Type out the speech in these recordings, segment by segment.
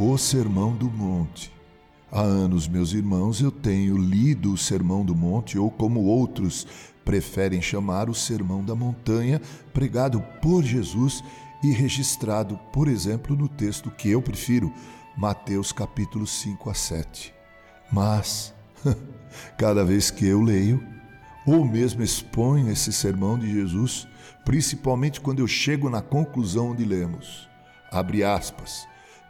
O Sermão do Monte. Há anos, meus irmãos, eu tenho lido o Sermão do Monte, ou como outros preferem chamar, o Sermão da Montanha, pregado por Jesus e registrado, por exemplo, no texto que eu prefiro, Mateus capítulo 5 a 7. Mas, cada vez que eu leio, ou mesmo exponho esse sermão de Jesus, principalmente quando eu chego na conclusão onde lemos, abre aspas,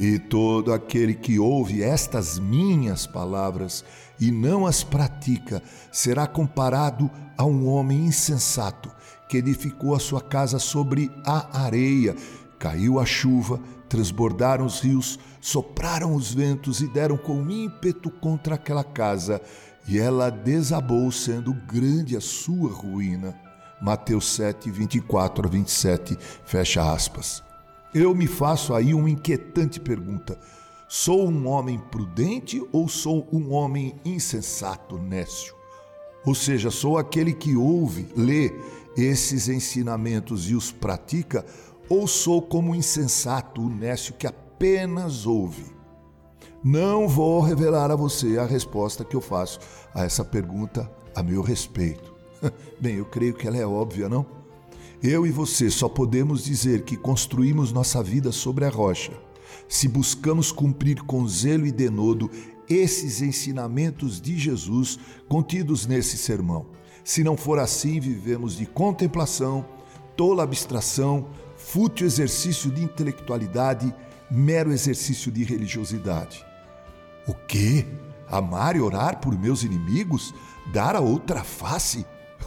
E todo aquele que ouve estas minhas palavras e não as pratica será comparado a um homem insensato que edificou a sua casa sobre a areia. Caiu a chuva, transbordaram os rios, sopraram os ventos e deram com ímpeto contra aquela casa, e ela desabou, sendo grande a sua ruína. Mateus 7, 24 a 27, fecha aspas. Eu me faço aí uma inquietante pergunta: sou um homem prudente ou sou um homem insensato, nécio? Ou seja, sou aquele que ouve, lê esses ensinamentos e os pratica, ou sou como insensato, o nécio que apenas ouve? Não vou revelar a você a resposta que eu faço a essa pergunta a meu respeito. Bem, eu creio que ela é óbvia, não? Eu e você só podemos dizer que construímos nossa vida sobre a rocha se buscamos cumprir com zelo e denodo esses ensinamentos de Jesus contidos nesse sermão. Se não for assim, vivemos de contemplação, tola abstração, fútil exercício de intelectualidade, mero exercício de religiosidade. O quê? Amar e orar por meus inimigos? Dar a outra face?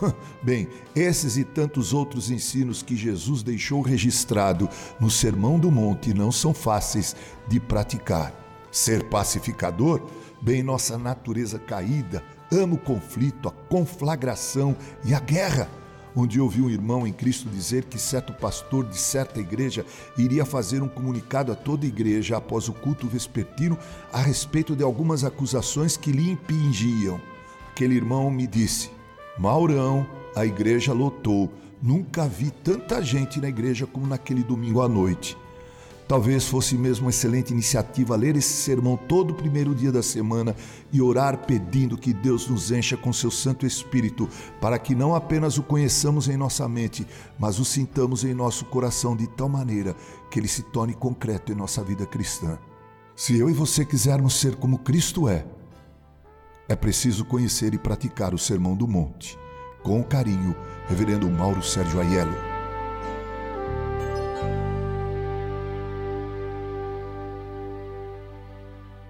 Bem, esses e tantos outros ensinos que Jesus deixou registrado no Sermão do Monte não são fáceis de praticar. Ser pacificador? Bem, nossa natureza caída ama o conflito, a conflagração e a guerra. Onde ouvi um irmão em Cristo dizer que certo pastor de certa igreja iria fazer um comunicado a toda a igreja após o culto vespertino a respeito de algumas acusações que lhe impingiam. Aquele irmão me disse: Maurão, a igreja lotou. Nunca vi tanta gente na igreja como naquele domingo à noite. Talvez fosse mesmo uma excelente iniciativa ler esse sermão todo o primeiro dia da semana e orar pedindo que Deus nos encha com seu Santo Espírito, para que não apenas o conheçamos em nossa mente, mas o sintamos em nosso coração de tal maneira que ele se torne concreto em nossa vida cristã. Se eu e você quisermos ser como Cristo é, é preciso conhecer e praticar o Sermão do Monte. Com carinho, Reverendo Mauro Sérgio Aiello.